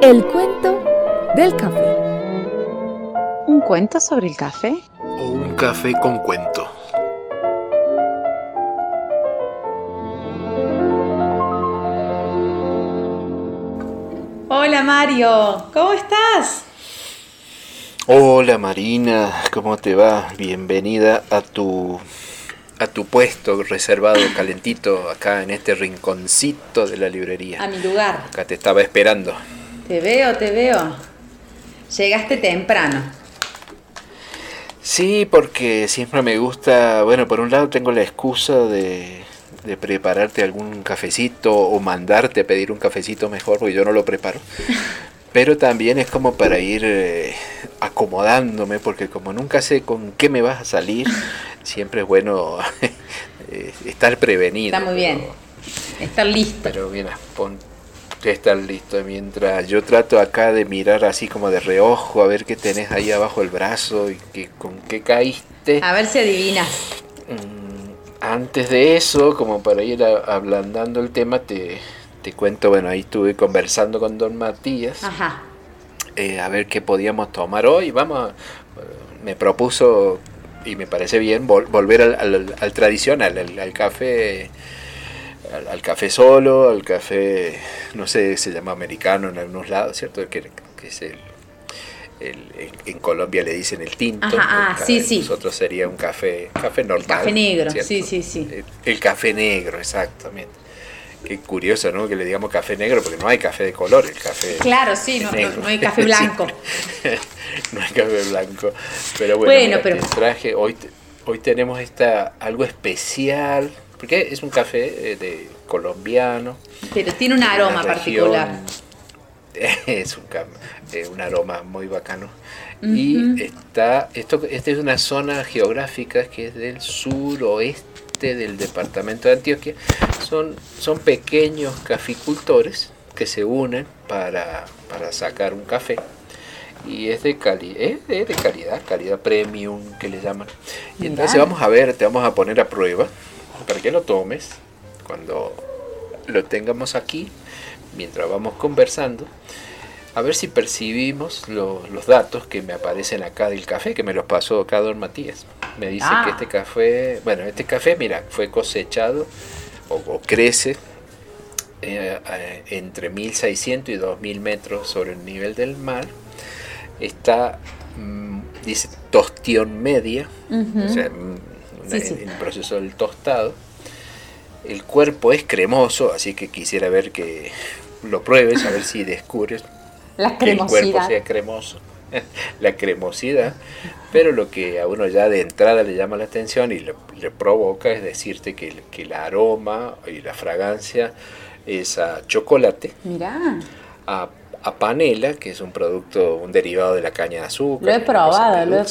El cuento del café. ¿Un cuento sobre el café? O un café con cuento. Hola Mario, ¿cómo estás? Hola Marina, ¿cómo te va? Bienvenida a tu a tu puesto reservado calentito acá en este rinconcito de la librería. A mi lugar. Acá te estaba esperando. Te veo, te veo. Llegaste temprano. Sí, porque siempre me gusta, bueno, por un lado tengo la excusa de, de prepararte algún cafecito o mandarte a pedir un cafecito mejor, porque yo no lo preparo. Pero también es como para ir eh, acomodándome, porque como nunca sé con qué me vas a salir, siempre es bueno eh, estar prevenido. Está muy bien. Estar listo. Pero mira, pon que estar listo. Mientras yo trato acá de mirar así como de reojo, a ver qué tenés ahí abajo el brazo y que, con qué caíste. A ver si adivinas. Mm, antes de eso, como para ir ablandando el tema, te, te cuento, bueno, ahí estuve conversando con don Matías. Ajá. Eh, a ver qué podíamos tomar hoy. Vamos, me propuso, y me parece bien, volver al, al, tradicional, al, café. Al, café solo, al café, no sé, se llama americano en algunos lados, ¿cierto? Que, es el, en Colombia le dicen el tinto. Ajá, ah, sí, sí. Nosotros sería un café, café normal. café negro, sí, sí, sí. el, café negro, exactamente. Qué curioso, ¿no? Que le digamos café negro, porque no hay café de color, el café. Claro, sí, no, hay café blanco. no hay café blanco. Pero bueno, pero... traje, hoy, hoy tenemos esta, algo especial, porque es un café eh, de colombiano. Pero tiene un aroma particular. Es un, eh, un aroma muy bacano. Y está, esto, esta es una zona geográfica que es del suroeste del departamento de Antioquia, son, son pequeños caficultores que se unen para, sacar un café. Y es de, cali es de, calidad, calidad premium que le llaman. Y entonces vamos a ver, te vamos a poner a prueba para que lo tomes cuando lo tengamos aquí, mientras vamos conversando a ver si percibimos los datos que me aparecen acá del café, que me los pasó acá don Matías. Me dice que Ah. este café, bueno, este café, mira, fue cosechado o, o crece eh, eh, entre 1600 y 2000 metros sobre el nivel del mar. Está, mm, dice, tostión media, o sea, una- Sí, sí. en el proceso del tostado. El cuerpo es cremoso, así que quisiera ver que lo pruebes, a ver si descubres La que el cuerpo sea cremoso. la cremosidad, pero lo que a uno ya de entrada le llama la atención y le, le provoca es decirte que, el- que el aroma y la fragancia es a chocolate, Mirá, a, a panela, que es un producto, un derivado de la caña de azúcar. lo he probado, lo he dulce.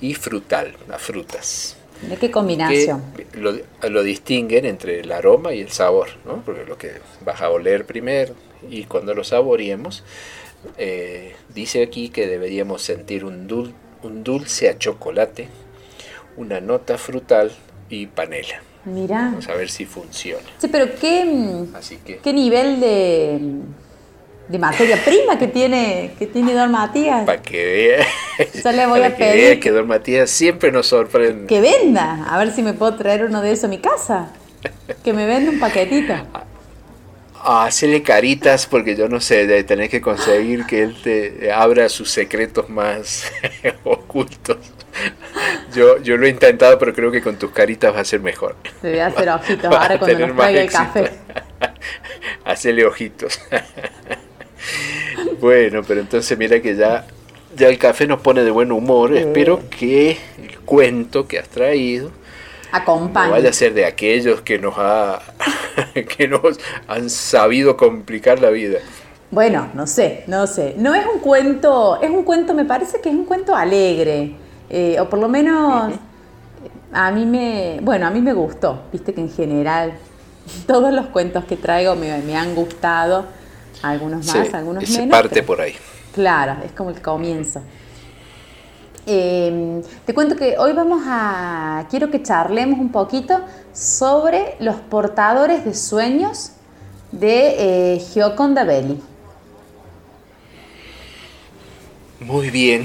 Y frutal, a frutas. ¿De qué Que combinación? lo, lo distinguen entre el aroma y el sabor, ¿no? porque lo que vas a oler primero y cuando lo saboreemos, eh, dice aquí que deberíamos sentir un, dul- un dulce a chocolate, una nota frutal y panela. Mirá. Vamos a ver si funciona. Sí, pero qué, mm, Así que qué nivel de, de materia prima que tiene, que tiene Don Matías. para que vea, Ya le voy para a que pedir vea que Don Matías siempre nos sorprende. Que venda, a ver si me puedo traer uno de esos a mi casa. Que me venda un paquetito. Ah, hacele caritas porque yo no sé, de tener que conseguir que él te abra sus secretos más ocultos. Yo, yo lo he intentado, pero creo que con tus caritas va a ser mejor. Te voy a hacer ojitos Va ahora cuando nos traiga el café. Hacele ojitos. Bueno, pero entonces mira que ya, ya el café nos pone de buen humor. Sí. Espero que el cuento que has traído no Acompaña. vaya a ser de aquellos que nos ha que nos han sabido complicar la vida. Bueno, no sé, no sé. No es un cuento, es un cuento, me parece que es un cuento alegre. eh, o por lo menos a mí me, bueno, a mí me gustó. Viste que en general todos los cuentos que traigo me, me han gustado. Algunos más, Sí, algunos se menos. parte pero- por ahí. Claro, es como el comienzo. Eh, te cuento que hoy vamos a, quiero que charlemos un poquito sobre los portadores de sueños de eh, Gioconda Belli. Muy bien,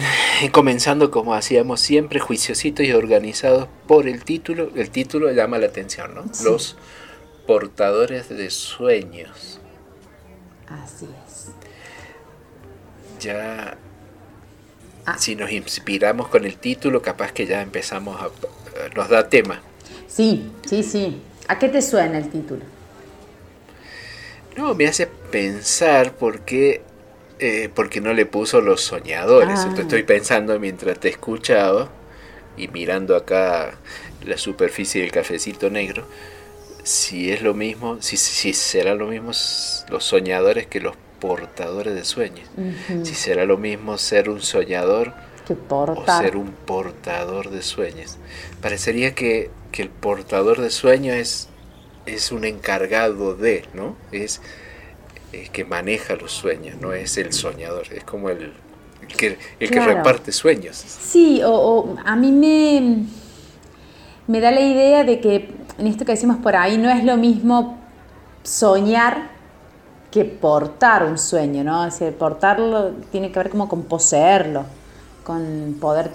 comenzando como hacíamos siempre, juiciositos y organizados por el título. El título llama la atención, ¿no? Los portadores de sueños. Así es. Ya, ah. si nos inspiramos con el título, capaz que ya empezamos a... nos da tema. Sí, sí, sí. ¿A qué te suena el título? No, me hace pensar porque eh, porque no le puso los soñadores. Ah. Estoy pensando mientras te escuchaba y mirando acá la superficie del cafecito negro, si es lo mismo, si, si será lo mismo los soñadores que los portadores de sueños. Si será lo mismo ser un soñador o ser un portador de sueños. Parecería que, que el portador de sueños es, es un encargado de, ¿no? Es que maneja los sueños, no es el soñador, es como el, que, el que reparte sueños. Sí, o, a mí me, me da la idea de que en esto que decimos por ahí no es lo mismo soñar que portar un sueño, ¿no? Es decir, portarlo tiene que ver como con poseerlo, con poder,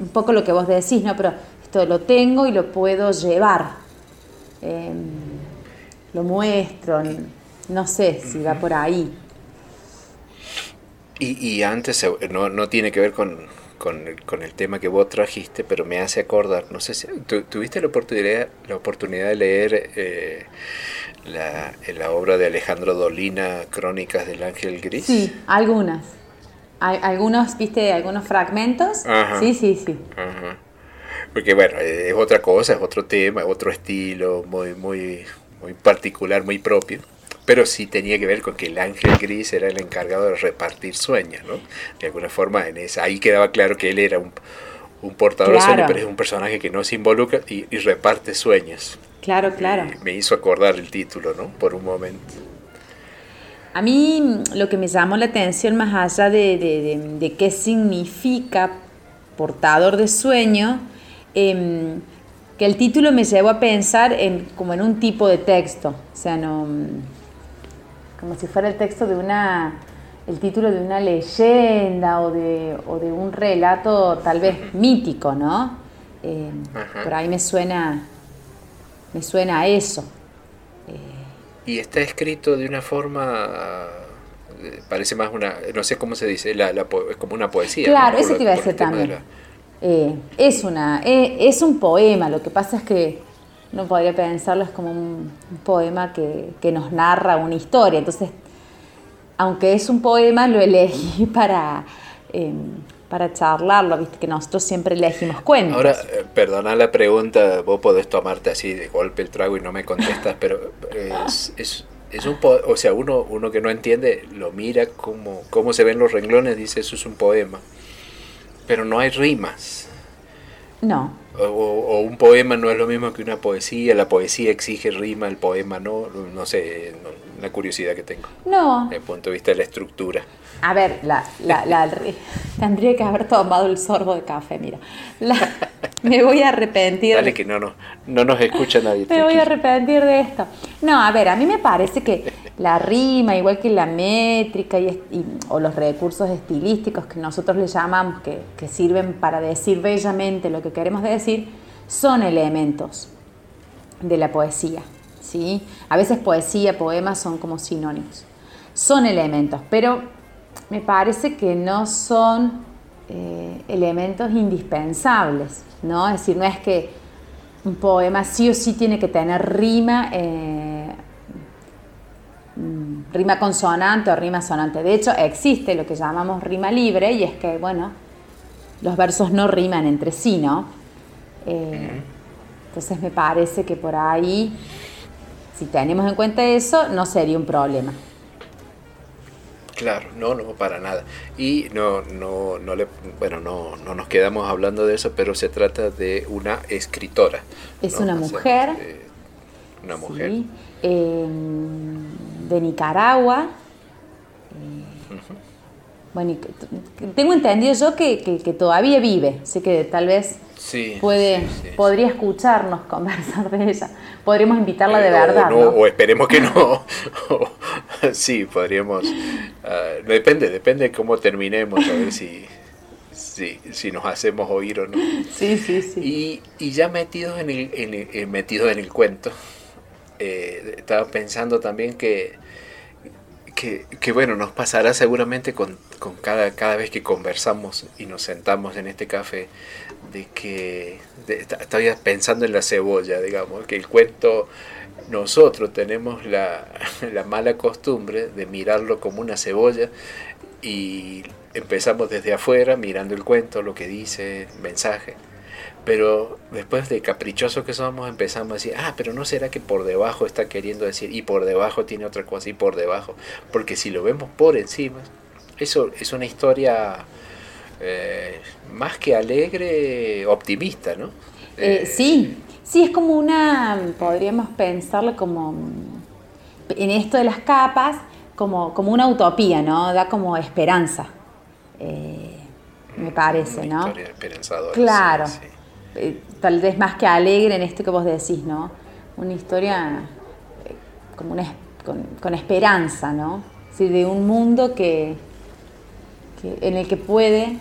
un poco lo que vos decís, ¿no? Pero esto lo tengo y lo puedo llevar, em, lo muestro. No sé si va por ahí. Y, antes, eh, no, tiene que ver con, el tema que vos trajiste, pero me hace acordar, no sé si tuviste la oportunidad, la oportunidad de leer eh, la, la, obra de Alejandro Dolina, Crónicas del Ángel Gris. Sí, algunas. algunos, viste, algunos fragmentos. Sí, sí, sí. Porque bueno, es otra cosa, es otro tema, es otro estilo, muy, muy, muy particular, muy propio pero sí tenía que ver con que el ángel gris era el encargado de repartir sueños, ¿no? De alguna forma, en esa, ahí quedaba claro que él era un, portador de sueños, pero es un personaje que no se involucra y, reparte sueños. Claro, claro. me hizo acordar el título, ¿no? Por un momento. A mí lo que me llamó la atención más allá de, qué significa portador de sueño, em, que el título me llevó a pensar en, como en un tipo de texto. O sea, no como si fuera el texto de una, el título de una leyenda o de, o de un relato tal vez mítico, ¿no? Eh, por ahí me suena, me suena a eso. y está escrito de una forma eh, parece más una, no sé cómo se dice, la, es como una poesía. Claro, eso te iba a decir también. Eh, es, una, es un poema, lo que pasa es que no podría pensarlo, es como un, poema que, nos narra una historia. Entonces, aunque es un poema, lo elegí para, em, para charlarlo, viste que nosotros siempre elegimos cuentos. Ahora, eh, perdona la pregunta, vos podés tomarte así de golpe el trago y no me contestas, pero es, es, es un o sea, uno, uno que no entiende lo mira como cómo se ven los renglones, dice eso es un poema, pero no hay rimas. No. O, un poema no es lo mismo que una poesía, la poesía exige rima, el poema no, no sé, una curiosidad que tengo. No. Desde el punto de vista de la estructura. A ver, la, la, la, tendría que haber tomado el sorbo de café, mira. me voy a arrepentir. Dale que no, no, no nos escucha nadie. me voy a arrepentir de esto. No, a ver, a mí me parece que la rima, igual que la métrica y, o los recursos estilísticos que nosotros le llamamos, que, que sirven para decir bellamente lo que queremos decir, son elementos de la poesía. ¿sí? A veces poesía, poemas son como sinónimos. Son elementos, pero me parece que no son eh, elementos indispensables, ¿no? Es decir, no es que un poema sí o sí tiene que tener rima, eh, mm, rima consonante o rima sonante. De hecho, existe lo que llamamos rima libre y es que, bueno, los versos no riman entre sí, ¿no? Eh, entonces me parece que por ahí, si tenemos en cuenta eso, no sería un problema. Claro, no, no, para nada. Y no, no, no le, bueno, no, no nos quedamos hablando de eso, pero se trata de una escritora. Es una mujer. una mujer. Em, de Nicaragua. Eh, bueno, tengo entendido yo que, todavía vive, sé que tal vez sí, puede, podría escucharnos conversar de ella. Podríamos invitarla de verdad. O, esperemos que no. sí, podríamos. Ah, depende, depende de cómo terminemos, a ver si, si, nos hacemos oír o no. Sí, sí, sí. Y, ya metidos en el, en eh, metidos en el cuento, eh, estaba pensando también que, que, bueno, nos pasará seguramente con, con, cada, cada vez que conversamos y nos sentamos en este café, de que estaba pensando en la cebolla, digamos, que el cuento, nosotros tenemos la, la mala costumbre de mirarlo como una cebolla y empezamos desde afuera mirando el cuento, lo que dice, el mensaje. Pero después de caprichosos que somos empezamos a decir, ah, pero no será que por debajo está queriendo decir, y por debajo tiene otra cosa, y por debajo, porque si lo vemos por encima, eso es una historia eh, más que alegre, optimista, ¿no? Eh, sí, sí, es como una, podríamos pensarlo como, en esto de las capas, como, como una utopía, ¿no? Da como esperanza, eh, me parece, ¿no? Historia esperanzadora. Claro. Eh, tal vez más que alegre en esto que vos decís, ¿no? Una historia eh, como una, con, esperanza, ¿no? Sí, de un mundo que, en el que puede,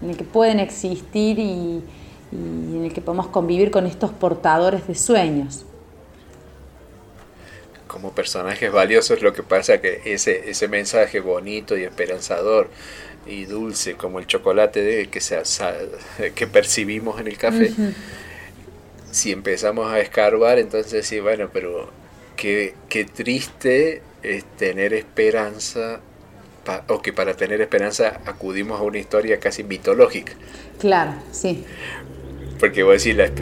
en el que pueden existir y, en el que podemos convivir con estos portadores de sueños como personajes valiosos lo que pasa que ese, ese mensaje bonito y esperanzador y dulce como el chocolate de, que, se, que percibimos en el café, si empezamos a escarbar, entonces sí, bueno, pero qué, qué triste es tener esperanza, o que para tener esperanza acudimos a una historia casi mitológica. Claro, sí. Porque voy a decir,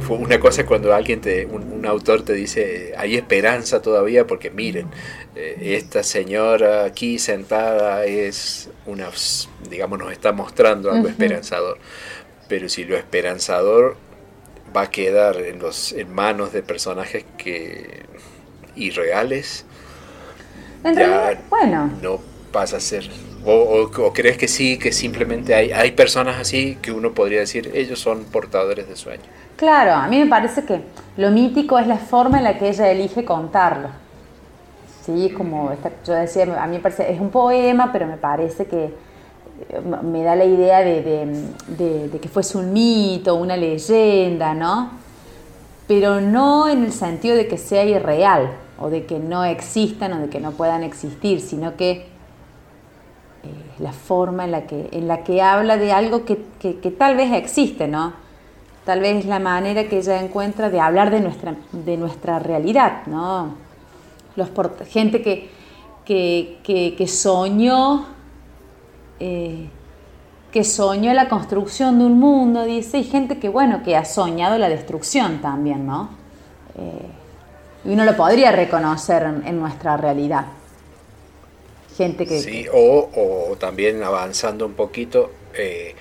fue una cosa cuando alguien, te, un, autor te dice, hay esperanza todavía porque miren, eh, esta señora aquí sentada es una, digamos, nos está mostrando algo esperanzador. Pero si lo esperanzador va a quedar en, los, en manos de personajes que irreales, ya bueno. no pasa a ser o, crees que sí, que simplemente hay, hay personas así que uno podría decir, ellos son portadores de sueños? Claro, a mí me parece que lo mítico es la forma en la que ella elige contarlo. Sí, como yo decía, a mí me parece, es un poema, pero me parece que eh, me da la idea de, de que fuese un mito, una leyenda, ¿no? Pero no en el sentido de que sea irreal, o de que no existan, o de que no puedan existir, sino que eh, la forma en la, que, en la que habla de algo que, tal vez existe, ¿no? Tal vez es la manera que ella encuentra de hablar de nuestra, de nuestra realidad, ¿no? Los gente que, que, soñó, eh, que soñó la construcción de un mundo, dice, y gente que, bueno, que ha soñado la destrucción también, ¿no? Eh, y uno lo podría reconocer en nuestra realidad gente que... Sí, o, también avanzando un poquito eh,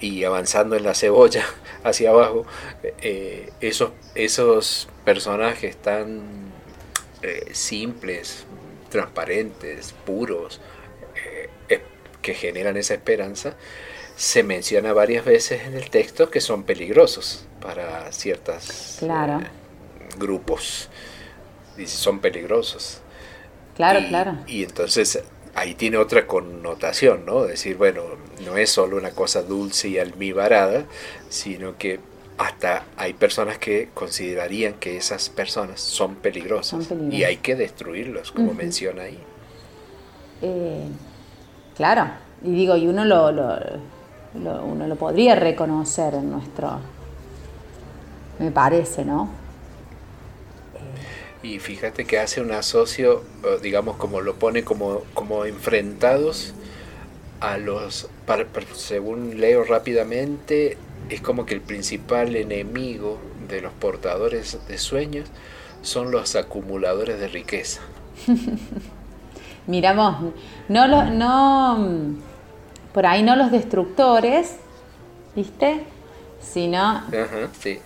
y avanzando en la cebolla hacia abajo, eh, esos, esos personajes tan eh, simples, transparentes, puros, que generan esa esperanza, se menciona varias veces en el texto que son peligrosos para ciertos claro. grupos. Y son peligrosos. Claro, claro. Y entonces ahí tiene otra connotación, ¿no? Decir, bueno, no es solo una cosa dulce y almibarada, sino que hasta hay personas que considerarían que esas personas son peligrosas, y hay que destruirlos, como menciona ahí. Eh, claro, y digo, y uno lo, uno lo podría reconocer en nuestro, me parece, ¿no? Y fíjate que hace un asocio, digamos, como lo pone como, como enfrentados a los, según leo rápidamente, es como que el principal enemigo de los portadores de sueños son los acumuladores de riqueza. Miramos, no, lo, no por ahí no los destructores, ¿viste? Sino Ajá, sí.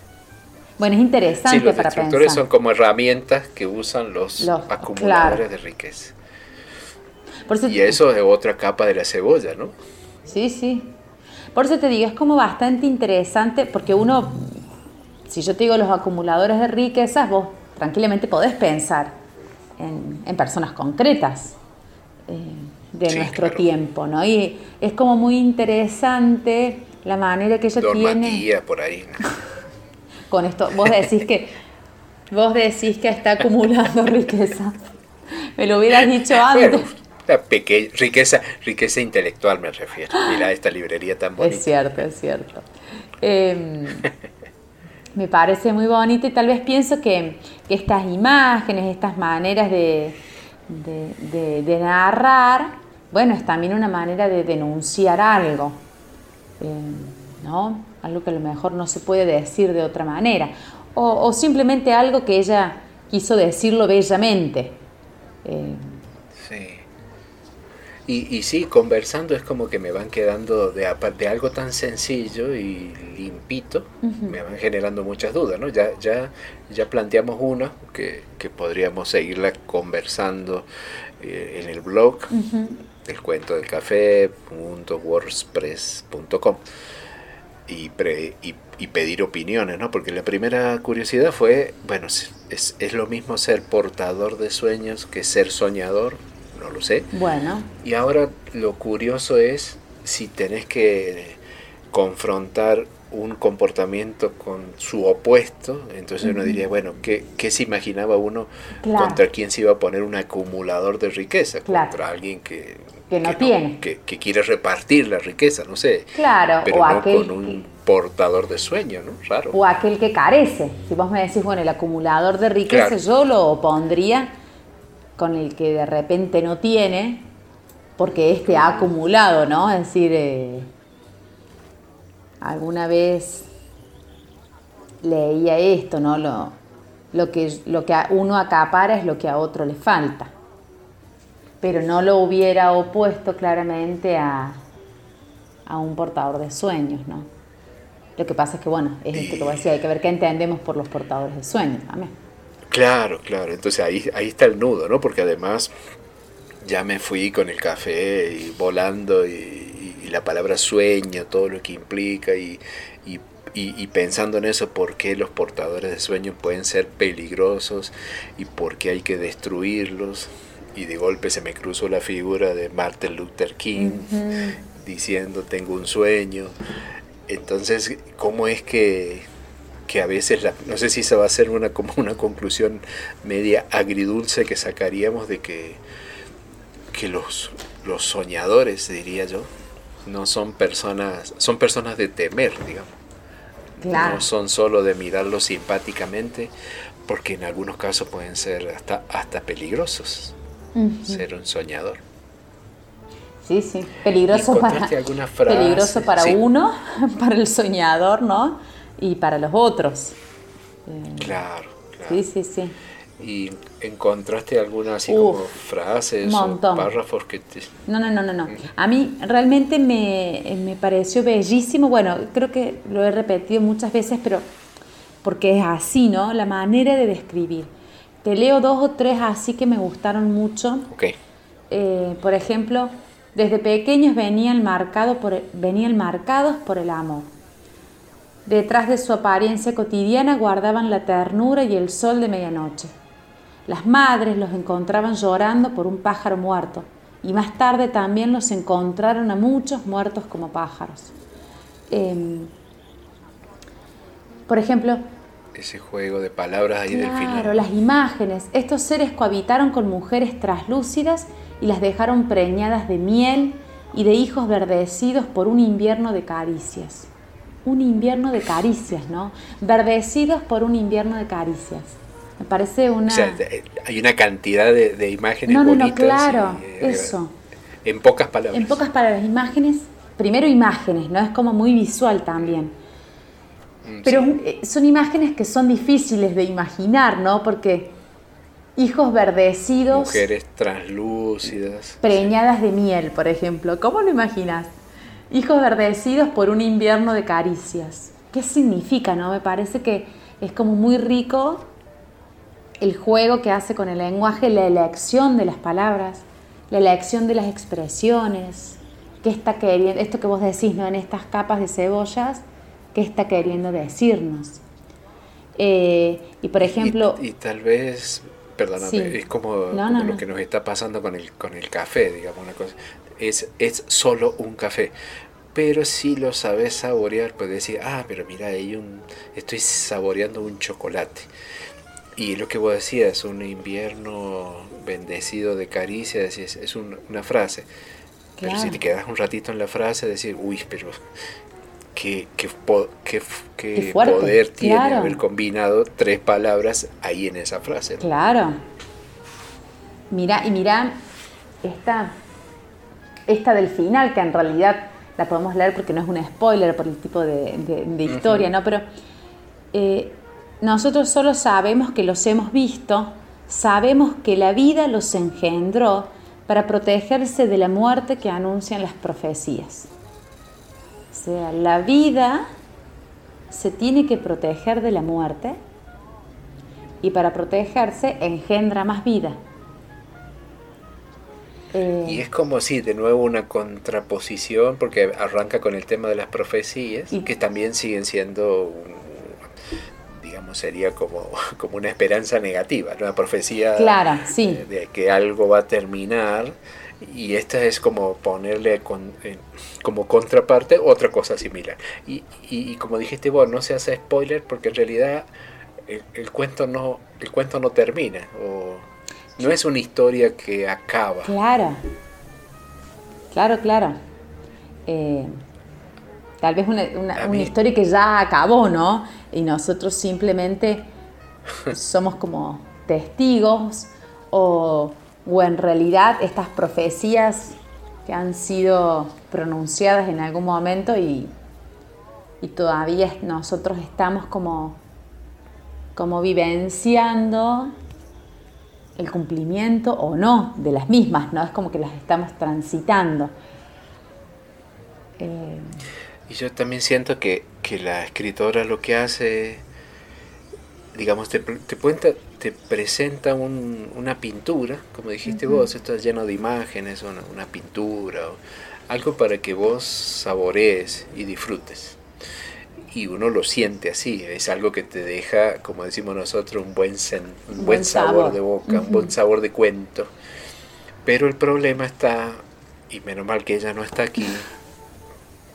Bueno, es interesante sí, los para destructores son como herramientas que usan los, acumuladores de riqueza. y eso es otra capa de la cebolla, ¿no? Sí, sí. Por eso te digo, es como bastante interesante porque uno, si yo te digo los acumuladores de riquezas, vos tranquilamente podés pensar en, personas concretas eh, de nuestro tiempo, ¿no? Y es como muy interesante la manera que ella tiene... por ahí. Con esto, vos decís que vos decís que está acumulando riqueza. Me lo hubieras dicho antes. la pequeña, riqueza, riqueza intelectual me refiero. Mira esta librería tan bonita. Es cierto, es cierto. Em, me parece muy bonito y tal vez pienso que, estas imágenes, estas maneras de, de, narrar, bueno, es también una manera de denunciar algo, em, ¿no? Algo que a lo mejor no se puede decir de otra manera, o, simplemente algo que ella quiso decirlo bellamente. Em, sí. Y, y, sí, conversando es como que me van quedando de, de algo tan sencillo y limpito, me van generando muchas dudas, ¿no? Ya, ya, ya planteamos una que, que podríamos seguirla conversando eh, en el blog, el cuento del café, y, y, y, pedir opiniones, ¿no? Porque la primera curiosidad fue, bueno, es, es lo mismo ser portador de sueños que ser soñador no lo sé. Bueno. Y ahora lo curioso es si tenés que confrontar un comportamiento con su opuesto, entonces uno diría, bueno, ¿qué, ¿qué, se imaginaba uno contra quién se iba a poner un acumulador de riqueza? Contra alguien que, que no tiene. que, quiere repartir la riqueza, no sé. Claro, pero o no con un portador de sueño, ¿no? Raro. O aquel que carece. Si vos me decís, bueno, el acumulador de riqueza, yo lo pondría con el que de repente no tiene, porque este ha acumulado, ¿no? Es decir, eh, alguna vez leía esto, ¿no? Lo, lo, que, lo que a uno acapara es lo que a otro le falta. Pero no lo hubiera opuesto claramente a, a un portador de sueños, ¿no? Lo que pasa es que, bueno, es esto que decía, hay que ver qué entendemos por los portadores de sueños también. Claro, claro. Entonces ahí, ahí está el nudo, ¿no? Porque además ya me fui con el café y volando y, la palabra sueño, todo lo que implica y, y, pensando en eso, por qué los portadores de sueños pueden ser peligrosos y por qué hay que destruirlos. Y de golpe se me cruzó la figura de Martin Luther King diciendo tengo un sueño. Entonces, ¿cómo es que que a veces, la, no sé si se va a hacer una, como una conclusión media agridulce que sacaríamos de que, que los, los soñadores, diría yo, no son personas, son personas de temer, digamos. No son solo de mirarlos simpáticamente, porque en algunos casos pueden ser hasta, hasta peligrosos ser un soñador. Sí, sí, peligroso para, peligroso para uno, para el soñador, ¿no? y para los otros. Eh, claro, claro. Sí, sí, sí. ¿Y encontraste alguna así como frases o párrafos que te... No, no, no, no, no. A mí realmente me, me, pareció bellísimo, bueno, creo que lo he repetido muchas veces, pero porque es así, ¿no? La manera de describir. Te leo dos o tres así que me gustaron mucho. Eh, por ejemplo, desde pequeños venían, marcado por, venían marcados por el amor Detrás de su apariencia cotidiana guardaban la ternura y el sol de medianoche. Las madres los encontraban llorando por un pájaro muerto y más tarde también los encontraron a muchos muertos como pájaros. Em, por ejemplo, ese juego de palabras ahí del final. Claro, las imágenes. Estos seres cohabitaron con mujeres traslúcidas y las dejaron preñadas de miel y de hijos verdecidos por un invierno de caricias un invierno de caricias, ¿no? Verdecidos por un invierno de caricias. Me parece una... O sea, hay una cantidad de, imágenes no, no, No, claro, eh, eso. En pocas palabras. En pocas palabras, imágenes, primero imágenes, ¿no? Es como muy visual también. Mm, Pero eh, son imágenes que son difíciles de imaginar, ¿no? Porque hijos verdecidos... Mujeres translúcidas. Preñadas de miel, por ejemplo. ¿Cómo lo imaginas? Hijos verdecidos por un invierno de caricias. ¿Qué significa, no? Me parece que es como muy rico el juego que hace con el lenguaje, la elección de las palabras, la elección de las expresiones. qué está queriendo, esto que vos decís, ¿no? En estas capas de cebollas, qué está queriendo decirnos. Eh, y por ejemplo... Y, tal vez, perdóname, es como, lo que nos está pasando con el, con el café, digamos, una cosa. Es, es solo un café. Pero si lo sabes saborear, puedes decir, ah, pero mira, hay un, estoy saboreando un chocolate. Y lo que vos decías, un invierno bendecido de caricias, es, es una frase. Pero si te quedas un ratito en la frase, decir, uy, pero qué, qué, qué, poder tiene haber combinado tres palabras ahí en esa frase. Claro. Mira, y mira, esta, esta del final, que en realidad la podemos leer porque no es un spoiler por el tipo de, historia, ¿no? Pero eh, nosotros solo sabemos que los hemos visto, sabemos que la vida los engendró para protegerse de la muerte que anuncian las profecías. O sea, la vida se tiene que proteger de la muerte y para protegerse engendra más vida. Eh, y es como si de nuevo una contraposición, porque arranca con el tema de las profecías, que también siguen siendo, digamos, sería como, como una esperanza negativa, una profecía de, que algo va a terminar, y esta es como ponerle como contraparte otra cosa similar. Y, y, como dijiste vos, no se hace spoiler porque en realidad el, el cuento no el cuento no termina. O, no es una historia que acaba. Claro, claro, claro. Eh, tal vez una, una, historia que ya acabó, ¿no? Y nosotros simplemente somos como testigos o, o en realidad estas profecías que han sido pronunciadas en algún momento y, y todavía nosotros estamos como, como vivenciando el cumplimiento o no de las mismas, ¿no? Es como que las estamos transitando. Eh, y yo también siento que, la escritora lo que hace, digamos, te, te, te presenta una pintura, como dijiste vos, esto es lleno de imágenes, una, una pintura, o algo para que vos saborees y disfrutes. Y uno lo siente así, es algo que te deja, como decimos nosotros, un buen, un buen, sabor, de boca, un buen sabor de cuento. Pero el problema está, y menos mal que ella no está aquí,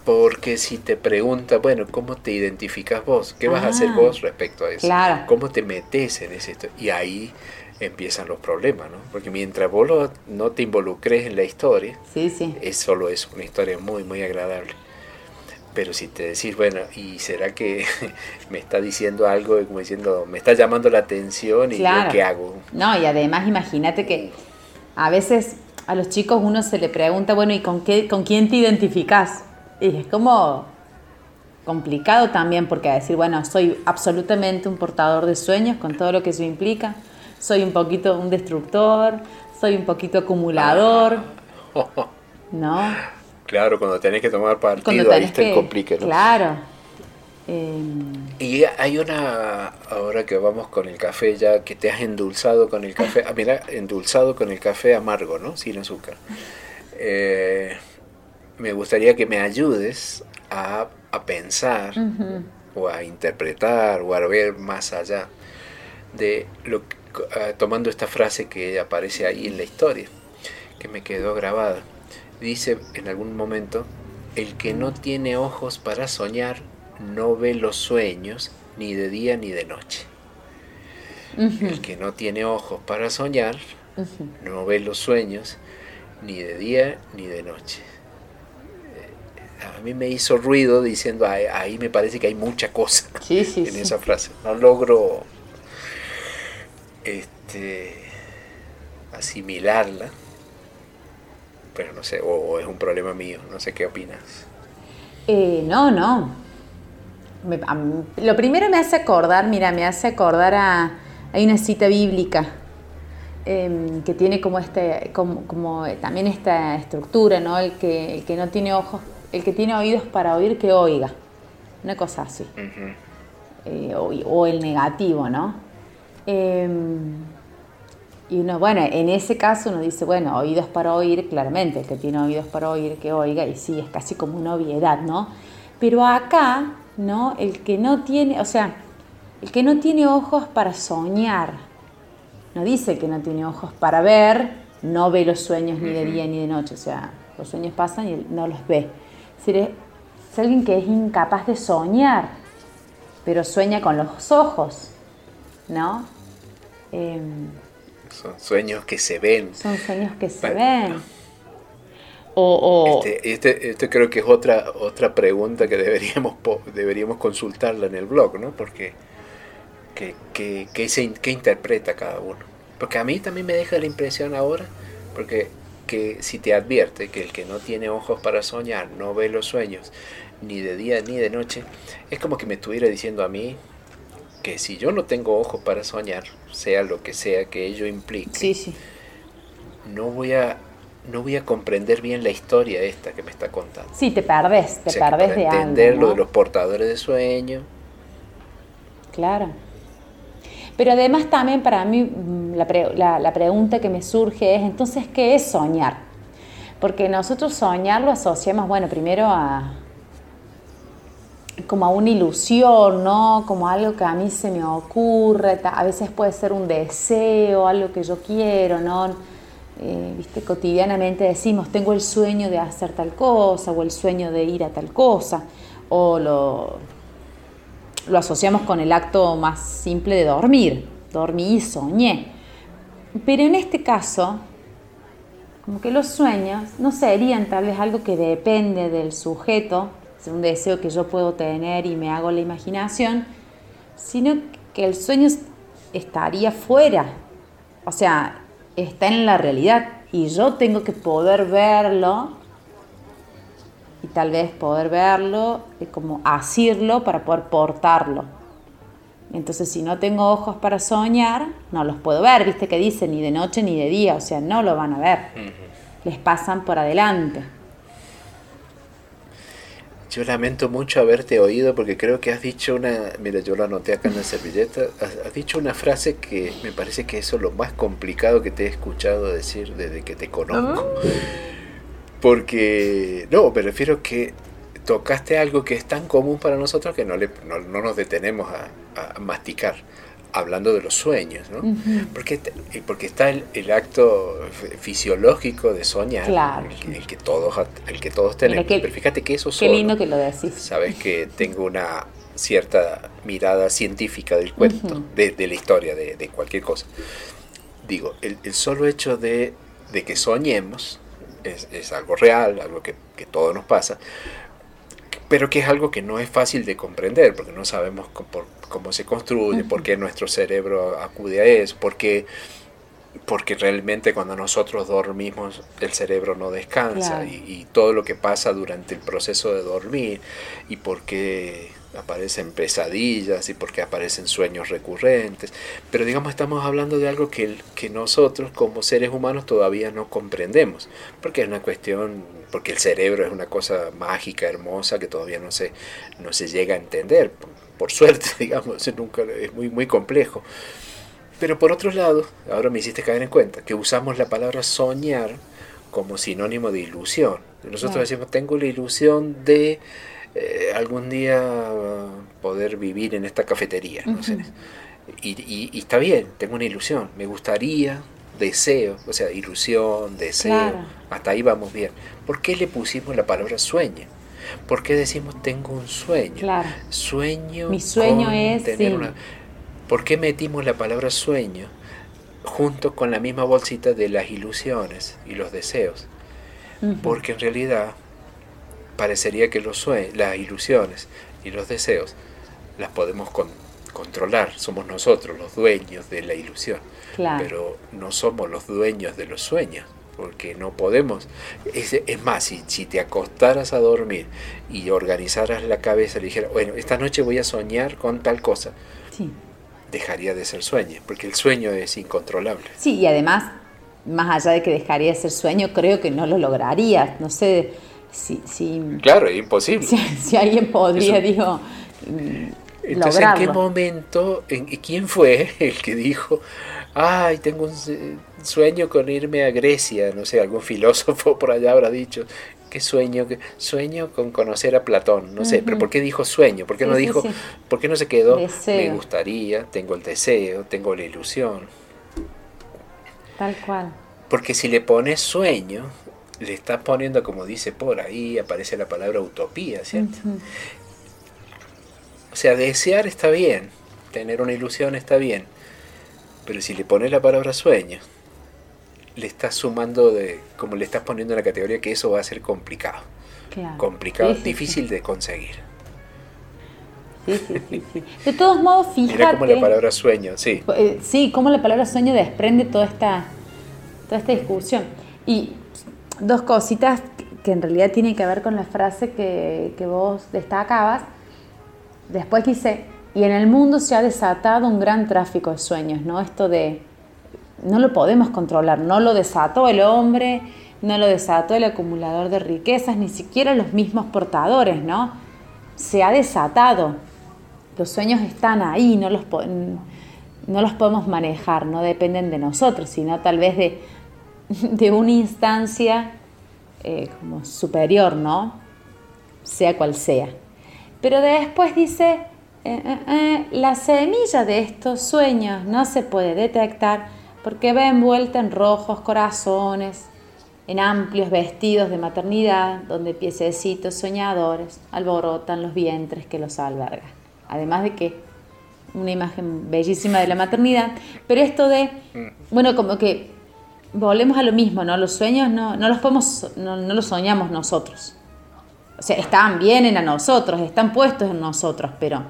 porque si te pregunta, bueno, ¿cómo te identificas vos? ¿Qué vas a hacer ah, vos respecto a eso? ¿Cómo te metes en ese Y ahí empiezan los problemas, ¿no? Porque mientras vos no te involucres en la historia, sí, sí. es solo es una historia muy, muy agradable. Pero si te decís, bueno, ¿y será que me está diciendo algo, como diciendo, me está llamando la atención y yo qué hago? No, y además imagínate que a veces a los chicos uno se le pregunta, bueno, ¿y con, qué, con quién te identificas? Y es como complicado también porque decir, bueno, soy absolutamente un portador de sueños con todo lo que eso implica, soy un poquito un destructor, soy un poquito acumulador, ¿no? Claro, cuando tenés que tomar partido, ahí el complique, ¿no? Claro. Y hay una, ahora que vamos con el café ya, que te has endulzado con el café, ah, mira, endulzado con el café amargo, ¿no? Sin azúcar. Eh, me gustaría que me ayudes a, pensar o a interpretar o a ver más allá de lo ah, tomando esta frase que aparece ahí en la historia, que me quedó grabada dice en algún momento, el que no tiene ojos para soñar no ve los sueños ni de día ni de noche. El que no tiene ojos para soñar no ve los sueños ni de día ni de noche. A mí me hizo ruido diciendo, ahí, me parece que hay mucha cosa en esa frase. No logro este, asimilarla pero no sé, o, es un problema mío, no sé qué opinas. Eh, no, no. lo primero me hace acordar, mira, me hace acordar a, hay una cita bíblica em, que tiene como este, como, también esta estructura, ¿no? El que, el que no tiene ojos, el que tiene oídos para oír, que oiga. Una cosa así. Eh, o, el negativo, ¿no? Em, y uno, bueno, en ese caso uno dice, bueno, oídos para oír, claramente, el que tiene oídos para oír, que oiga, y sí, es casi como una obviedad, ¿no? Pero acá, ¿no? El que no tiene, o sea, el que no tiene ojos para soñar, no dice que no tiene ojos para ver, no ve los sueños ni de día ni de noche, o sea, los sueños pasan y él no los ve. Es, es alguien que es incapaz de soñar, pero sueña con los ojos, ¿no? Em, son sueños que se ven. Son sueños que se ven. O, Este, este, este, creo que es otra, otra pregunta que deberíamos, deberíamos consultarla en el blog, ¿no? Porque ¿qué, qué, interpreta cada uno? Porque a mí también me deja la impresión ahora, porque que si te advierte que el que no tiene ojos para soñar no ve los sueños ni de día ni de noche, es como que me estuviera diciendo a mí que si yo no tengo ojos para soñar, sea lo que sea que ello implique, no voy a no voy a comprender bien la historia esta que me está contando. Sí, te perdes, te perdes de entender lo de los portadores de sueño. Claro. Pero además también para mí mm, la, la pregunta que me surge es, entonces, ¿qué es soñar? Porque nosotros soñar lo asociamos, bueno, primero a, como a una ilusión, ¿no? Como algo que a mí se me ocurre, a veces puede ser un deseo, algo que yo quiero, ¿no? Eh, ¿viste? Cotidianamente decimos, tengo el sueño de hacer tal cosa, o el sueño de ir a tal cosa, o lo, lo asociamos con el acto más simple de dormir, dormí y soñé. Pero en este caso, como que los sueños no serían tal vez algo que depende del sujeto, es un deseo que yo puedo tener y me hago la imaginación, sino que el sueño estaría fuera, o sea, está en la realidad y yo tengo que poder verlo y tal vez poder verlo, como asirlo para poder portarlo. Entonces, si no tengo ojos para soñar, no los puedo ver, viste que dice ni de noche ni de día, o sea, no lo van a ver. Les pasan por adelante. Yo lamento mucho haberte oído porque creo que has dicho una, mira, yo lo anoté acá en la servilleta, has, dicho una frase que me parece que eso es lo más complicado que te he escuchado decir desde que te conozco. Porque, no, me refiero que tocaste algo que es tan común para nosotros que no, le, no, nos detenemos a masticar hablando de los sueños, ¿no? porque, porque está el, acto fisiológico de soñar, el, que todos, el que todos tenemos. Pero fíjate que eso Qué lindo que lo decís. Sabes que tengo una cierta mirada científica del cuento, de, la historia, de, cualquier cosa. Digo, el, solo hecho de, que soñemos es, algo real, algo que, que todo nos pasa, pero que es algo que no es fácil de comprender, porque no sabemos cómo, se construye, por qué nuestro cerebro acude a eso, porque porque realmente cuando nosotros dormimos el cerebro no descansa y, y, todo lo que pasa durante el proceso de dormir y por qué aparecen pesadillas y porque aparecen sueños recurrentes. Pero digamos, estamos hablando de algo que, que nosotros como seres humanos todavía no comprendemos, porque es una cuestión, porque el cerebro es una cosa mágica, hermosa, que todavía no se, no se llega a entender. Por, suerte, digamos, nunca, es muy, muy complejo. Pero por otro lado, ahora me hiciste caer en cuenta que usamos la palabra soñar como sinónimo de ilusión. Nosotros decimos, tengo la ilusión de eh, algún día poder vivir en esta cafetería. y, está bien, tengo una ilusión, me gustaría, deseo, o sea, ilusión, deseo, hasta ahí vamos bien. ¿Por qué le pusimos la palabra sueño? ¿Por qué decimos tengo un sueño? Sueño. Mi sueño es. Tener una... ¿Por qué metimos la palabra sueño junto con la misma bolsita de las ilusiones y los deseos? Porque en realidad parecería que los sueños, las ilusiones y los deseos las podemos controlar, somos nosotros los dueños de la ilusión, pero no somos los dueños de los sueños, porque no podemos, es, más, si, si, te acostaras a dormir y organizaras la cabeza y dijeras, bueno, esta noche voy a soñar con tal cosa, dejaría de ser sueño, porque el sueño es incontrolable. Sí, y además, más allá de que dejaría de ser sueño, creo que no lo lograrías, no sé claro, es imposible. Si, alguien podría, digo, Entonces, ¿en qué momento, en, quién fue el que dijo, ay, tengo un sueño con irme a Grecia, no sé, algún filósofo por allá habrá dicho, qué sueño, qué sueño con conocer a Platón, no sé, pero ¿por qué dijo sueño? ¿Por qué no dijo, por qué no se quedó? Me gustaría, tengo el deseo, tengo la ilusión. Tal cual. Porque si le pones sueño, le estás poniendo, como dice por ahí, aparece la palabra utopía, ¿cierto? O sea, desear está bien, tener una ilusión está bien, pero si le pones la palabra sueño, le estás sumando de, como le estás poniendo en la categoría que eso va a ser complicado. Complicado, difícil de conseguir. Sí, sí, sí, De todos modos, fíjate. Mira como la palabra sueño, sí. Eh, sí, como la palabra sueño desprende toda esta, toda esta discusión. Y dos cositas que en realidad tienen que ver con la frase que, que vos destacabas. Después dice, y en el mundo se ha desatado un gran tráfico de sueños, ¿no? Esto de no lo podemos controlar, no lo desató el hombre, no lo desató el acumulador de riquezas, ni siquiera los mismos portadores, ¿no? Se ha desatado. Los sueños están ahí, no los, no los podemos manejar, no dependen de nosotros, sino tal vez de, de una instancia eh, como superior, ¿no? Sea cual sea. Pero después dice, eh, eh, la semilla de estos sueños no se puede detectar porque va envuelta en rojos corazones, en amplios vestidos de maternidad, donde piececitos soñadores alborotan los vientres que los albergan. Además de que una imagen bellísima de la maternidad, pero esto de, bueno, como que volvemos a lo mismo, ¿no? Los sueños no, no los podemos, no, los soñamos nosotros. O sea, están, vienen a nosotros, están puestos en nosotros, pero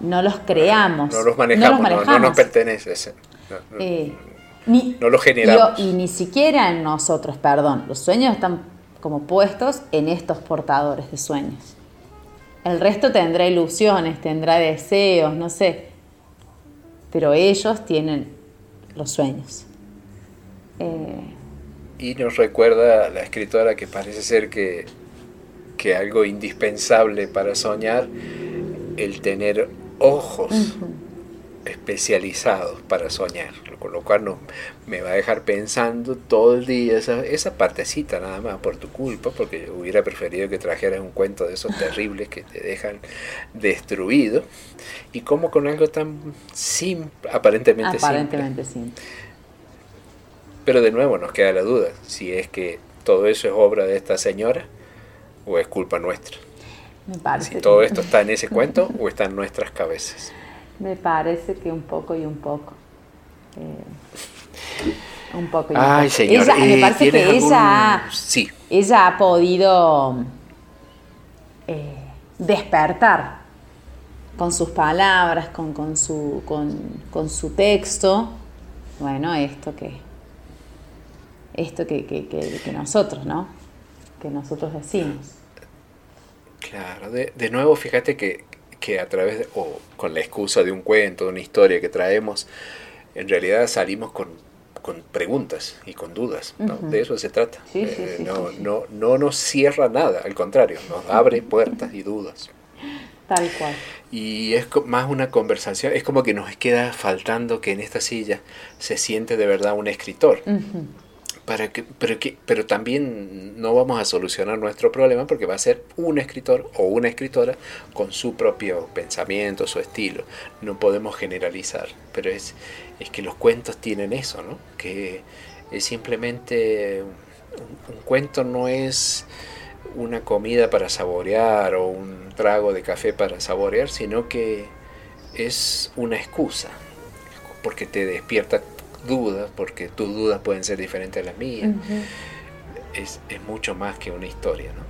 no los creamos. No los manejamos, no, nos pertenece. Eh, ni, no lo generamos. Y, ni siquiera en nosotros, perdón. Los sueños están como puestos en estos portadores de sueños. El resto tendrá ilusiones, tendrá deseos, no sé. Pero ellos tienen los sueños. Eh, y nos recuerda la escritora que parece ser que, que algo indispensable para soñar, el tener ojos especializados para soñar, con lo cual no, me va a dejar pensando todo el día esa, esa partecita nada más por tu culpa, porque hubiera preferido que trajeras un cuento de esos terribles que te dejan destruido, y como con algo tan simple, aparentemente, aparentemente simple. Pero de nuevo nos queda la duda, si es que todo eso es obra de esta señora o es culpa nuestra. Me parece si todo esto está en ese cuento o está en nuestras cabezas. Me parece que un poco y un poco. Eh, un poco y un Ay, poco. Ella, me eh, parece que ella, sí. ella ha podido eh, despertar con sus palabras, con, con, su, con, con, su texto, bueno, esto que, esto que, que, que, nosotros, ¿no? Que nosotros decimos. Claro, de, de nuevo, fíjate que, que a través, o con la excusa de un cuento, de una historia que traemos, en realidad salimos con, con preguntas y con dudas. ¿no? De eso se trata. Eh, no, no, no nos cierra nada, al contrario, nos abre puertas y dudas. Tal cual. Y es más una conversación, es como que nos queda faltando que en esta silla se siente de verdad un escritor para que, pero, que, pero también no vamos a solucionar nuestro problema porque va a ser un escritor o una escritora con su propio pensamiento, su estilo. No podemos generalizar, pero es, es que los cuentos tienen eso, ¿no? Que es simplemente un, cuento no es una comida para saborear o un trago de café para saborear, sino que es una excusa, porque te despierta dudas, porque tus dudas pueden ser diferentes a las mías. es, mucho más que una historia, ¿no?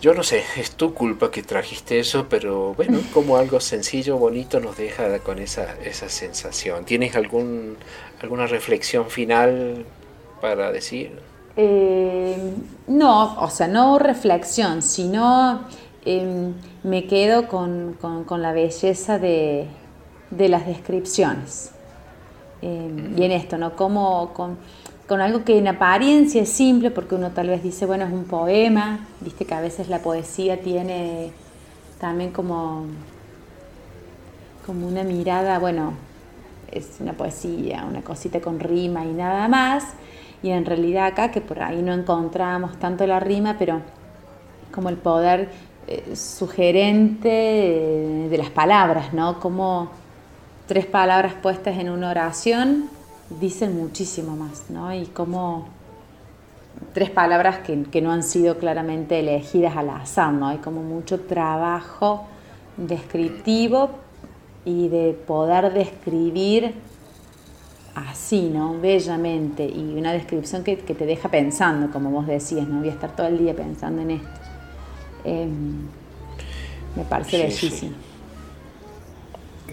Yo no sé, es tu culpa que trajiste eso, pero bueno, como algo sencillo, bonito nos deja con esa, esa sensación. ¿Tienes algún, alguna reflexión final para decir? Eh, no, o sea, no reflexión, sino em, me quedo con la belleza de, de las descripciones. Eh, y en esto, ¿no? Como con, algo que en apariencia es simple, porque uno tal vez dice, bueno, es un poema, viste que a veces la poesía tiene también como, como una mirada, bueno, es una poesía, una cosita con rima y nada más. Y en realidad acá, que por ahí no encontramos tanto la rima, pero como el poder eh, sugerente de, las palabras, ¿no? Como tres palabras puestas en una oración dicen muchísimo más, ¿no? Y como tres palabras que, no han sido claramente elegidas al azar, ¿no? Hay como mucho trabajo descriptivo y de poder describir así, ¿no? Bellamente, y una descripción que, te deja pensando, como vos decías, no voy a estar todo el día pensando en esto. Em, me parece bellísimo.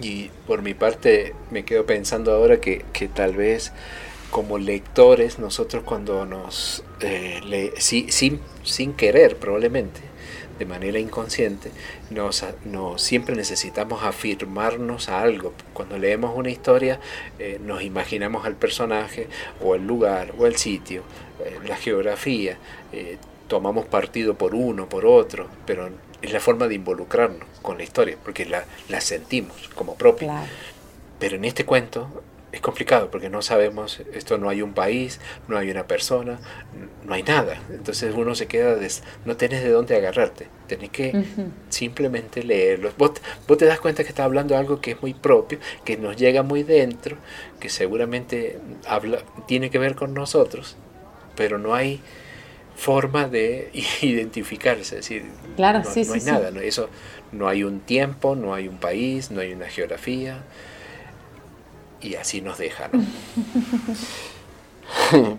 Y por mi parte me quedo pensando ahora que, tal vez como lectores nosotros cuando nos, eh, sin, sin querer probablemente, de manera inconsciente, nos, siempre necesitamos afirmarnos a algo. Cuando leemos una historia, eh, nos imaginamos al personaje, o el lugar, o el sitio, eh, la geografía, eh, tomamos partido por uno, por otro, pero es la forma de involucrarnos con la historia, porque la, la sentimos como propia. Pero en este cuento es complicado porque no sabemos, esto no hay un país, no hay una persona, no hay nada. Entonces uno se queda, no tenés de dónde agarrarte, tenés que simplemente leerlo. Vos, vos, te das cuenta que está hablando algo que es muy propio, que nos llega muy dentro, que seguramente habla, tiene que ver con nosotros, pero no hay forma de identificarse, es decir, claro, no, sí, no hay nada, ¿no? Eso, no hay un tiempo, no hay un país, no hay una geografía y así nos deja.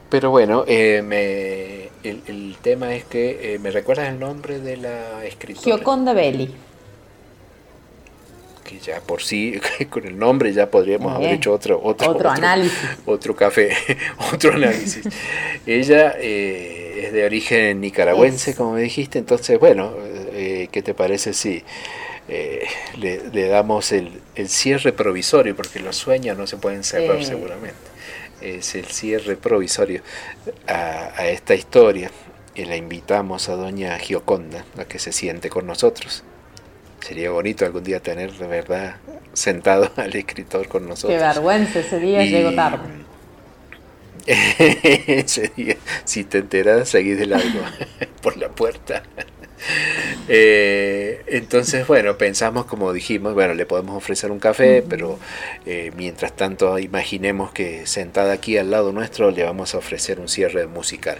Pero bueno, eh, me, el, tema es que eh, me recuerdas el nombre de la escritora. Gioconda Belli. Que ya por sí, con el nombre ya podríamos haber hecho otro, otro, otro, análisis. Otro café, otro análisis. Ella eh, es de origen nicaragüense, como me dijiste, entonces, bueno, ¿qué te parece si eh, le, damos el, cierre provisorio, porque los sueños no se pueden cerrar seguramente. Es el cierre provisorio a, esta historia y la invitamos a doña Gioconda a que se siente con nosotros. Sería bonito algún día tener de verdad sentado al escritor con nosotros. Qué vergüenza, ese día llego tarde. ese día, si te enteras, seguís de largo por la puerta. Eh, entonces, bueno, pensamos como dijimos, bueno, le podemos ofrecer un café, pero eh, mientras tanto imaginemos que sentada aquí al lado nuestro le vamos a ofrecer un cierre musical.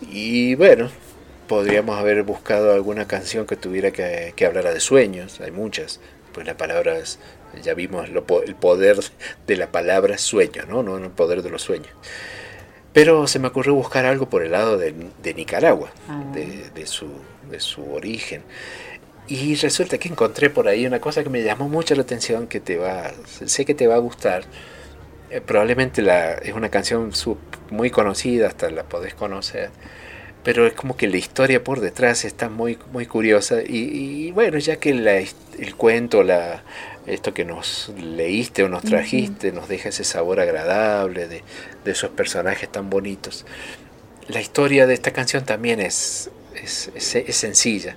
Y bueno, podríamos haber buscado alguna canción que tuviera que, que hablara de sueños, hay muchas, pues la palabra ya vimos el poder de la palabra sueño, ¿no? No el poder de los sueños. Pero se me ocurrió buscar algo por el lado de, Nicaragua, ah. de, su, de su origen. Y resulta que encontré por ahí una cosa que me llamó mucho la atención, que te va, sé que te va a gustar. Eh, probablemente la, es una canción muy conocida, hasta la podés conocer, pero es como que la historia por detrás está muy, muy curiosa. Y, bueno, ya que el cuento, la, esto que nos leíste o nos trajiste, nos deja ese sabor agradable de, de, esos personajes tan bonitos. La historia de esta canción también es, es, sencilla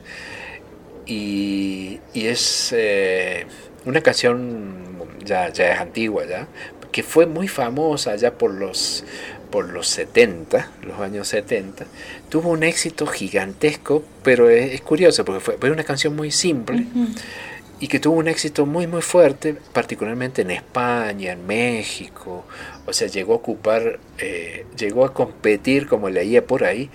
y, es eh, una canción ya, ya es antigua ya, que fue muy famosa ya por los, por los 70, los años 70, tuvo un éxito gigantesco, pero es, curioso porque fue, una canción muy simple y que tuvo un éxito muy muy fuerte, particularmente en España, en México, o sea, llegó a ocupar, eh, llegó a competir, como leía por ahí,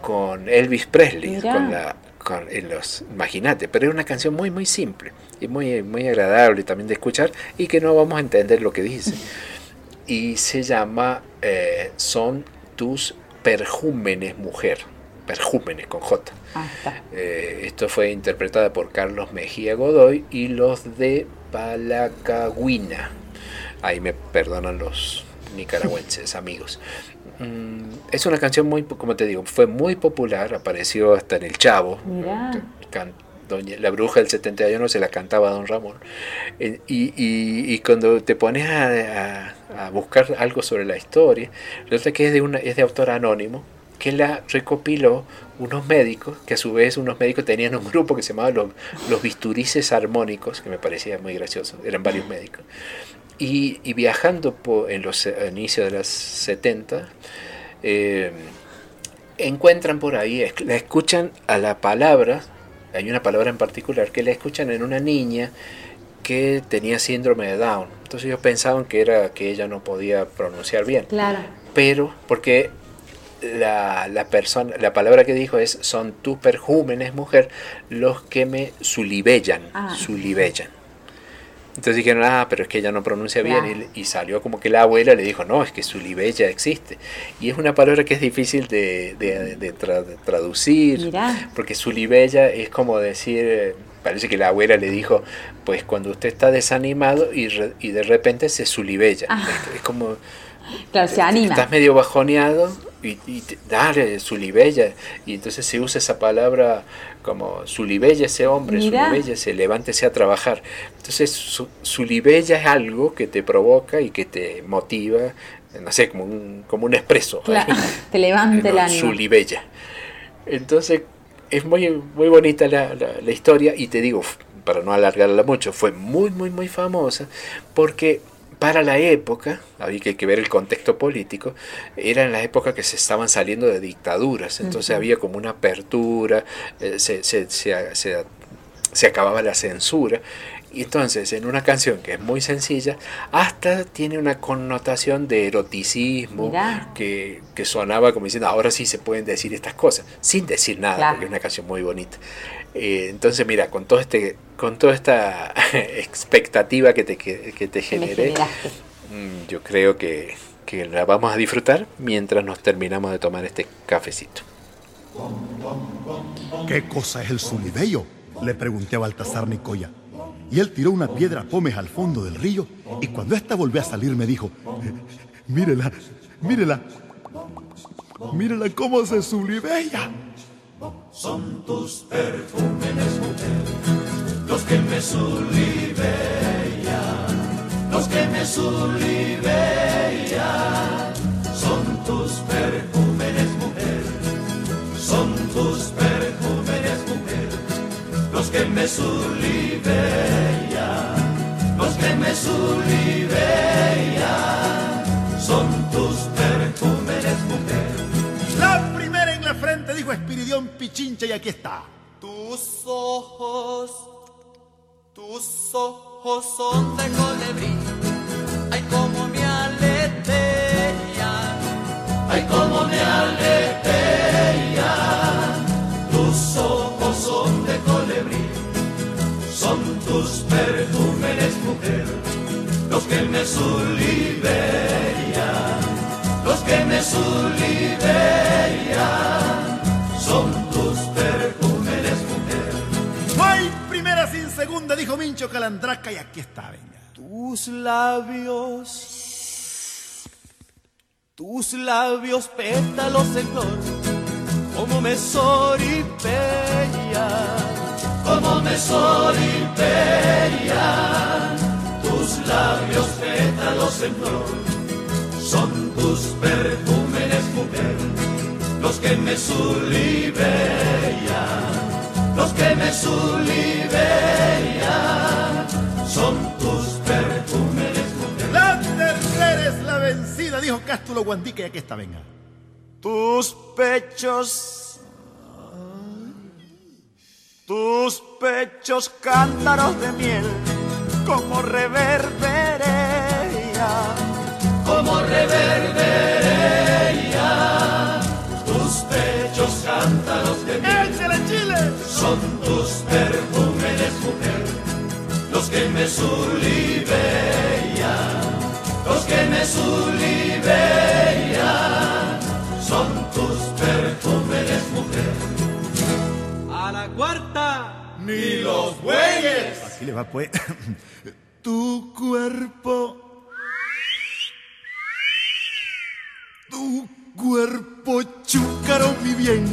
con Elvis Presley, con la, con, en los, imagínate, pero es una canción muy muy simple y muy muy agradable también de escuchar y que no vamos a entender lo que dice. Y se llama eh, Son tus perjúmenes mujer, perjúmenes con J. Ah, eh, esto fue interpretada por Carlos Mejía Godoy y los de Palacagüina. Ahí me perdonan los nicaragüenses amigos. Mm, es una canción muy, como te digo, fue muy popular, apareció hasta en El Chavo. Doña, la bruja del 71 se la cantaba a Don Ramón. Eh, y, cuando te pones a, buscar algo sobre la historia, resulta que es de, una, es de autor anónimo, que la recopiló unos médicos, que a su vez unos médicos tenían un grupo que se llamaba los, los bisturices armónicos, que me parecía muy gracioso, eran varios médicos y, viajando en los inicios de los 70, eh, encuentran por ahí, la escuchan a la palabra, hay una palabra en particular que la escuchan en una niña que tenía síndrome de Down. Entonces ellos pensaban que era que ella no podía pronunciar bien. Claro. Pero, porque la, persona, la palabra que dijo es son tus perjúmenes, mujer, los que me sulibellan, ah. sulibellan. Entonces dijeron, ah, pero es que ella no pronuncia bien. Y, salió como que la abuela le dijo, no, es que sulibella existe. Y es una palabra que es difícil de, de, traducir, porque sulibella es como decir, parece que la abuela le dijo, pues cuando usted está desanimado y, y de repente se sulibella. Ah. Es, como... Claro, se anima. Estás medio bajoneado y, y dale, sulibella. Y entonces se usa esa palabra como Sulibella ese hombre, Sulibella se levántese a trabajar. Entonces su, Sulibella es algo que te provoca y que te motiva, no sé, como un, como un expreso. te levanta el ánimo. Sulibella. Entonces es muy, muy bonita la, la historia y te digo, para no alargarla mucho, fue muy, muy, muy famosa porque para la época, había que ver el contexto político, era en la época que se estaban saliendo de dictaduras, entonces había como una apertura, eh, se, se, se, se, acababa la censura. Y entonces, en una canción que es muy sencilla, hasta tiene una connotación de eroticismo que, que, sonaba como diciendo, ahora sí se pueden decir estas cosas, sin decir nada, porque es una canción muy bonita. Eh, entonces, mira, con todo este, con toda esta expectativa que te, que, te generé, mm, yo creo que, que, la vamos a disfrutar mientras nos terminamos de tomar este cafecito. ¿Qué cosa es el sulibello? Le pregunté a Baltasar Nicoya. Y él tiró una piedra pómez al fondo del río y cuando ésta volvió a salir me dijo, mírela, mírela, mírela cómo se sulibella son tus perfúmenes, mujer, los que me sulibellan, los que me sulibellan, son tus perfúmenes, mujer, son tus perfúmenes, mujer, los que me sulibellan, los que me sulibellan, son tus perfúmenes, frente, dijo Espiridión Pichincha, y aquí está. Tus ojos, tus ojos son de colibrí. Ay, como me aletean. Ay, como me aletean. Tus ojos son de colibrí. Son tus perfumes, mujer, los que me suliberían los que me suliberían son tus perfumes, mujer. No hay primera sin segunda, dijo Mincho Calandraca, y aquí está, venga. Tus labios, tus labios pétalos en flor, como me como me soripellan, tus labios pétalos en flor son tus perfumes, mujer, los que me suliberían, los que me suliberían, son tus perfumes, mujer. La tercera es la vencida, dijo Cástulo Guandique, y aquí está, venga. Tus pechos, tus pechos cántaros de miel, como reverberea como reverbería. Cántaros de ¡Échale, Chile! Son tus perfumes, mujer, los que me suliberían, los que me suliberían. Son tus perfumes, mujer. A la cuarta, ni los bueyes. Así le va, pues. tu cuerpo Tu cuerpo chúcaro, mi bien,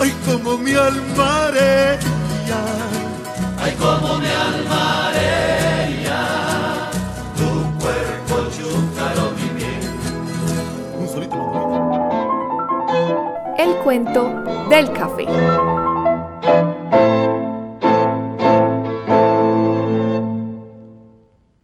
ay, como mi almarella. Ay, como mi almarella. Tu cuerpo chúcaro, mi bien. Un solito. El cuento del café.